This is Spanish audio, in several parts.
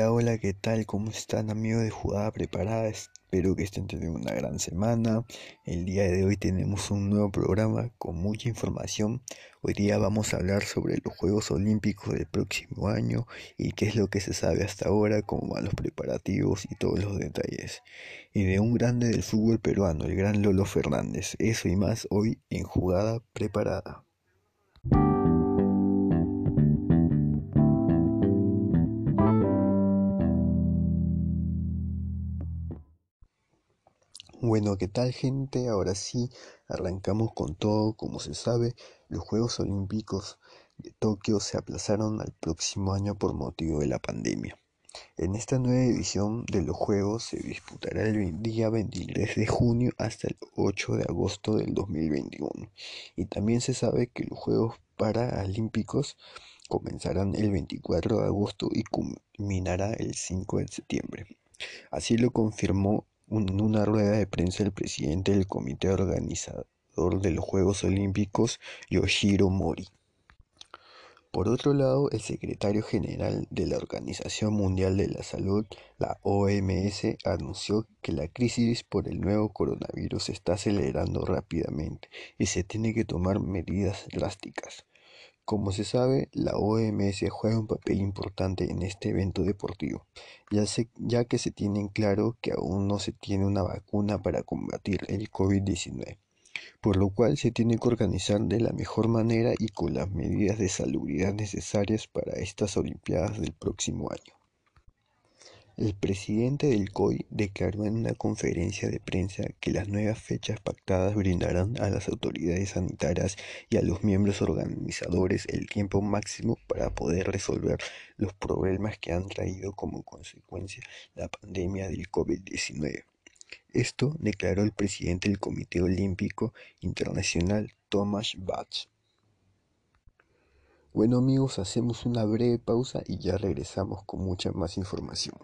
Hola, hola, ¿qué tal? ¿Cómo están amigos de Jugada Preparada? Espero que estén teniendo una gran semana. El día de hoy tenemos un nuevo programa con mucha información. Hoy día vamos a hablar sobre los Juegos Olímpicos del próximo año y qué es lo que se sabe hasta ahora, cómo van los preparativos y todos los detalles. Y de un grande del fútbol peruano, el gran Lolo Fernández. Eso y más hoy en Jugada Preparada. Bueno, ¿qué tal gente? Ahora sí, arrancamos con todo. Como se sabe, los Juegos Olímpicos de Tokio se aplazaron al próximo año por motivo de la pandemia. En esta nueva edición de los Juegos se disputará el día 23 de junio hasta el 8 de agosto del 2021. Y también se sabe que los Juegos Paralímpicos comenzarán el 24 de agosto y culminará el 5 de septiembre. Así lo confirmó en una rueda de prensa el presidente del comité organizador de los Juegos Olímpicos, Yoshiro Mori. Por otro lado, el secretario general de la Organización Mundial de la Salud, la OMS, anunció que la crisis por el nuevo coronavirus se está acelerando rápidamente y se tiene que tomar medidas drásticas. Como se sabe, la OMS juega un papel importante en este evento deportivo, ya, que se tiene claro que aún no se tiene una vacuna para combatir el COVID-19, por lo cual se tiene que organizar de la mejor manera y con las medidas de salubridad necesarias para estas Olimpiadas del próximo año. El presidente del COI declaró en una conferencia de prensa que las nuevas fechas pactadas brindarán a las autoridades sanitarias y a los miembros organizadores el tiempo máximo para poder resolver los problemas que han traído como consecuencia la pandemia del COVID-19. Esto declaró el presidente del Comité Olímpico Internacional, Thomas Bach. Bueno amigos, hacemos una breve pausa y ya regresamos con mucha más información.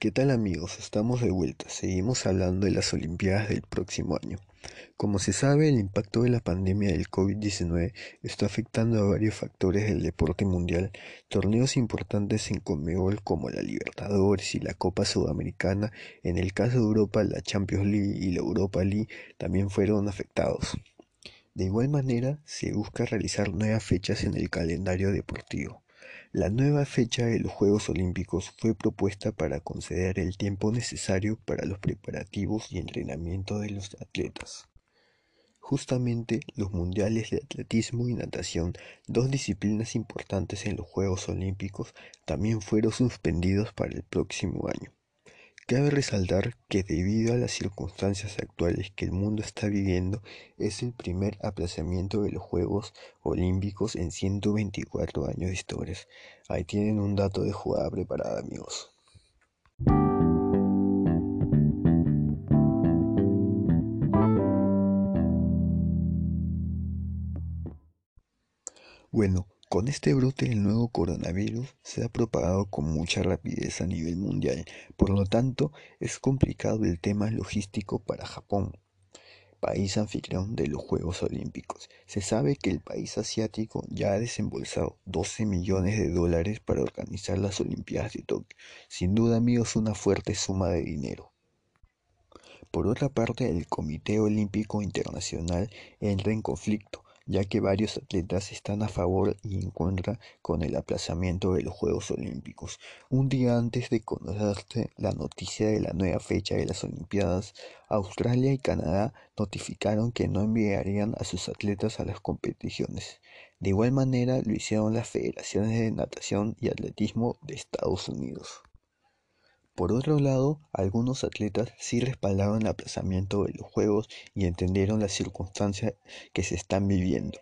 ¿Qué tal amigos? Estamos de vuelta. Seguimos hablando de las Olimpiadas del próximo año. Como se sabe, el impacto de la pandemia del COVID-19 está afectando a varios factores del deporte mundial. Torneos importantes en Conmebol como la Libertadores y la Copa Sudamericana, en el caso de Europa la Champions League y la Europa League también fueron afectados. De igual manera, se busca realizar nuevas fechas en el calendario deportivo. La nueva fecha de los Juegos Olímpicos fue propuesta para conceder el tiempo necesario para los preparativos y entrenamiento de los atletas. Justamente los mundiales de atletismo y natación, dos disciplinas importantes en los Juegos Olímpicos, también fueron suspendidos para el próximo año. Cabe resaltar que debido a las circunstancias actuales que el mundo está viviendo, es el primer aplazamiento de los Juegos Olímpicos en 124 años de historia. Ahí tienen un dato de jugada preparada, amigos. Bueno, con este brote del nuevo coronavirus se ha propagado con mucha rapidez a nivel mundial, por lo tanto es complicado el tema logístico para Japón, país anfitrión de los Juegos Olímpicos. Se sabe que el país asiático ya ha desembolsado 12 millones de dólares para organizar las Olimpiadas de Tokio. Sin duda amigos, una fuerte suma de dinero. Por otra parte, el Comité Olímpico Internacional entra en conflicto ya que varios atletas están a favor y en contra con el aplazamiento de los Juegos Olímpicos. Un día antes de conocerse la noticia de la nueva fecha de las Olimpiadas, Australia y Canadá notificaron que no enviarían a sus atletas a las competiciones. De igual manera lo hicieron las federaciones de natación y atletismo de Estados Unidos. Por otro lado, algunos atletas sí respaldaron el aplazamiento de los Juegos y entendieron las circunstancias que se están viviendo.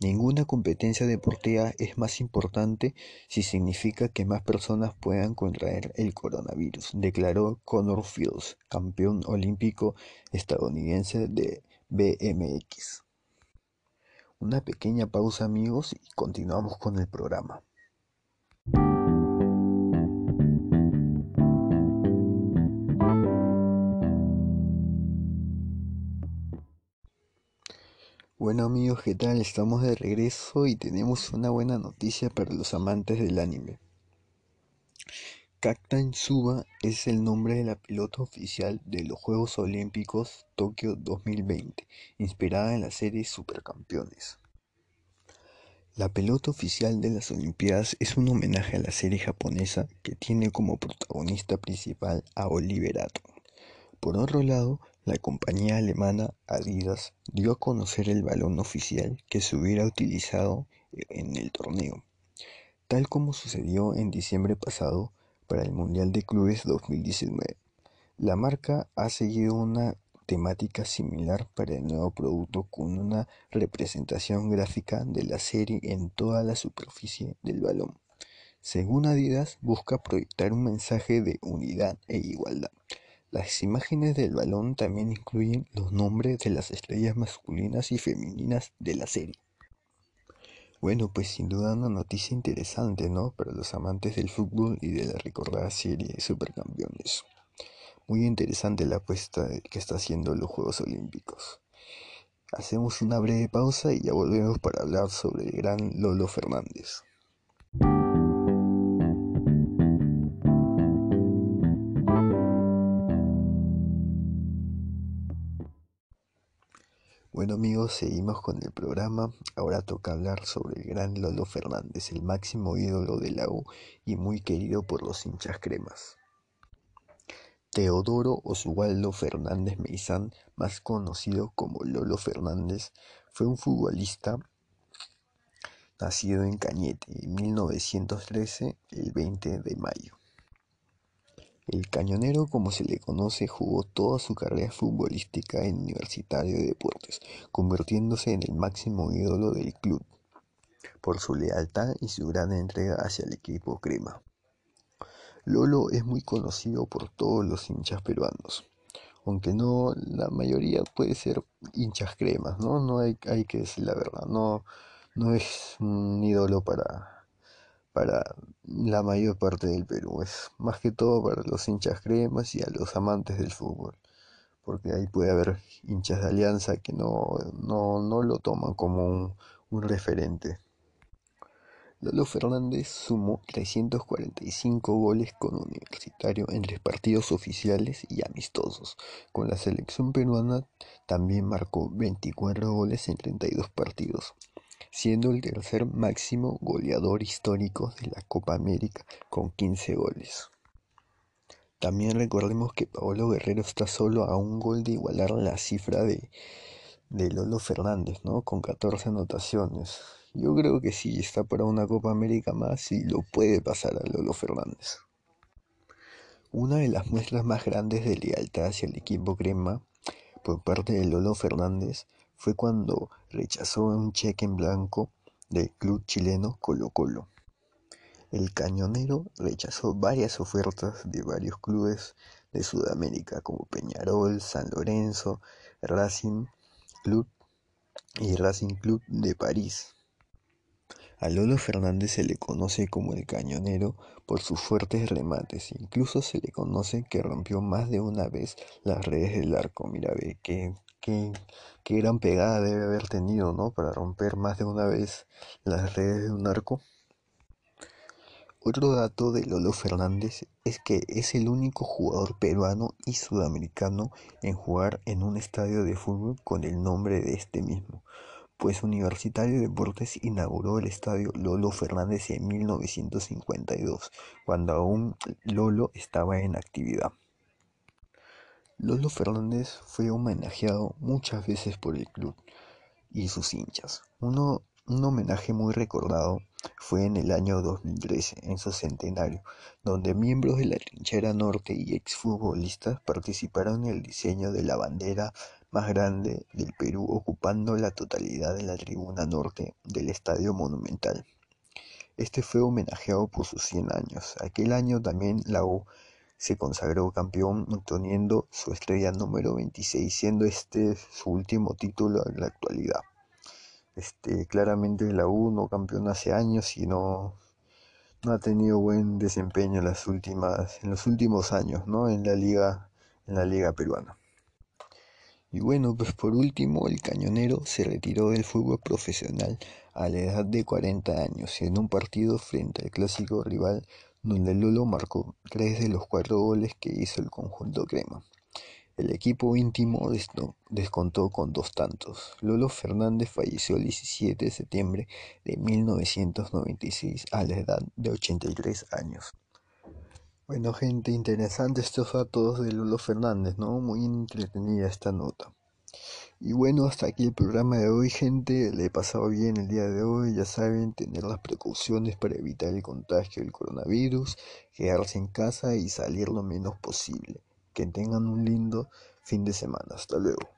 Ninguna competencia deportiva es más importante si significa que más personas puedan contraer el coronavirus, declaró Connor Fields, campeón olímpico estadounidense de BMX. Una pequeña pausa amigos y continuamos con el programa. Bueno amigos, ¿qué tal? Estamos de regreso y tenemos una buena noticia para los amantes del anime. Captain Suba es el nombre de la pilota oficial de los Juegos Olímpicos Tokio 2020, inspirada en la serie Supercampeones. La pelota oficial de las Olimpiadas es un homenaje a la serie japonesa que tiene como protagonista principal a Oliver Atom. Por otro lado, la compañía alemana Adidas dio a conocer el balón oficial que se hubiera utilizado en el torneo, tal como sucedió en diciembre pasado para el Mundial de Clubes 2019. La marca ha seguido una temática similar para el nuevo producto con una representación gráfica de la serie en toda la superficie del balón. Según Adidas, busca proyectar un mensaje de unidad e igualdad. Las imágenes del balón también incluyen los nombres de las estrellas masculinas y femeninas de la serie. Bueno, pues sin duda una noticia interesante, ¿no? Para los amantes del fútbol y de la recordada serie Supercampeones. Muy interesante la apuesta que está haciendo los Juegos Olímpicos. Hacemos una breve pausa y ya volvemos para hablar sobre el gran Lolo Fernández. Bueno amigos, seguimos con el programa. Ahora toca hablar sobre el gran Lolo Fernández, el máximo ídolo de la U y muy querido por los hinchas cremas. Teodoro Oswaldo Fernández Meizán, más conocido como Lolo Fernández, fue un futbolista nacido en Cañete en 1913, el 20 de mayo. El cañonero, como se le conoce, jugó toda su carrera futbolística en Universitario de Deportes, convirtiéndose en el máximo ídolo del club por su lealtad y su gran entrega hacia el equipo crema. Lolo es muy conocido por todos los hinchas peruanos, aunque no la mayoría puede ser hinchas cremas, ¿no? No hay, hay que decir la verdad, no, no es un ídolo para para la mayor parte del Perú. Es más que todo para los hinchas cremas y a los amantes del fútbol. Porque ahí puede haber hinchas de alianza que no, no, lo toman como un, un referente. Lolo Fernández sumó 345 goles con Universitario en tres partidos oficiales y amistosos. Con la selección peruana también marcó 24 goles en 32 partidos siendo el tercer máximo goleador histórico de la Copa América con 15 goles. También recordemos que Paolo Guerrero está solo a un gol de igualar la cifra de, de Lolo Fernández, ¿no? Con 14 anotaciones. Yo creo que sí, está para una Copa América más y lo puede pasar a Lolo Fernández. Una de las muestras más grandes de lealtad hacia el equipo crema por parte de Lolo Fernández fue cuando rechazó un cheque en blanco del club chileno Colo Colo. El cañonero rechazó varias ofertas de varios clubes de Sudamérica como Peñarol, San Lorenzo, Racing Club y Racing Club de París. A Lolo Fernández se le conoce como el cañonero por sus fuertes remates, incluso se le conoce que rompió más de una vez las redes del arco. Mira, ve que qué, gran pegada debe haber tenido, ¿no? Para romper más de una vez las redes de un arco. Otro dato de Lolo Fernández es que es el único jugador peruano y sudamericano en jugar en un estadio de fútbol con el nombre de este mismo, pues Universitario de Deportes inauguró el estadio Lolo Fernández en 1952, cuando aún Lolo estaba en actividad. Lolo Fernández fue homenajeado muchas veces por el club y sus hinchas. Uno, un homenaje muy recordado fue en el año 2013, en su centenario, donde miembros de la trinchera norte y exfutbolistas participaron en el diseño de la bandera más grande del Perú, ocupando la totalidad de la tribuna norte del Estadio Monumental. Este fue homenajeado por sus 100 años. Aquel año también la U se consagró campeón obteniendo su estrella número 26, siendo este su último título en la actualidad. Este, claramente la U no campeón hace años y no, no ha tenido buen desempeño en las últimas en los últimos años, ¿no? En la liga en la liga peruana. Y bueno, pues por último, el cañonero se retiró del fútbol profesional a la edad de 40 años en un partido frente al clásico rival donde Lolo marcó tres de los cuatro goles que hizo el conjunto crema. El equipo íntimo descontó con dos tantos. Lolo Fernández falleció el 17 de septiembre de 1996 a la edad de 83 años. Bueno gente, interesante estos datos de Lolo Fernández, ¿no? Muy entretenida esta nota. Y bueno, hasta aquí el programa de hoy, gente. Le he pasado bien el día de hoy. Ya saben, tener las precauciones para evitar el contagio del coronavirus, quedarse en casa y salir lo menos posible. Que tengan un lindo fin de semana. Hasta luego.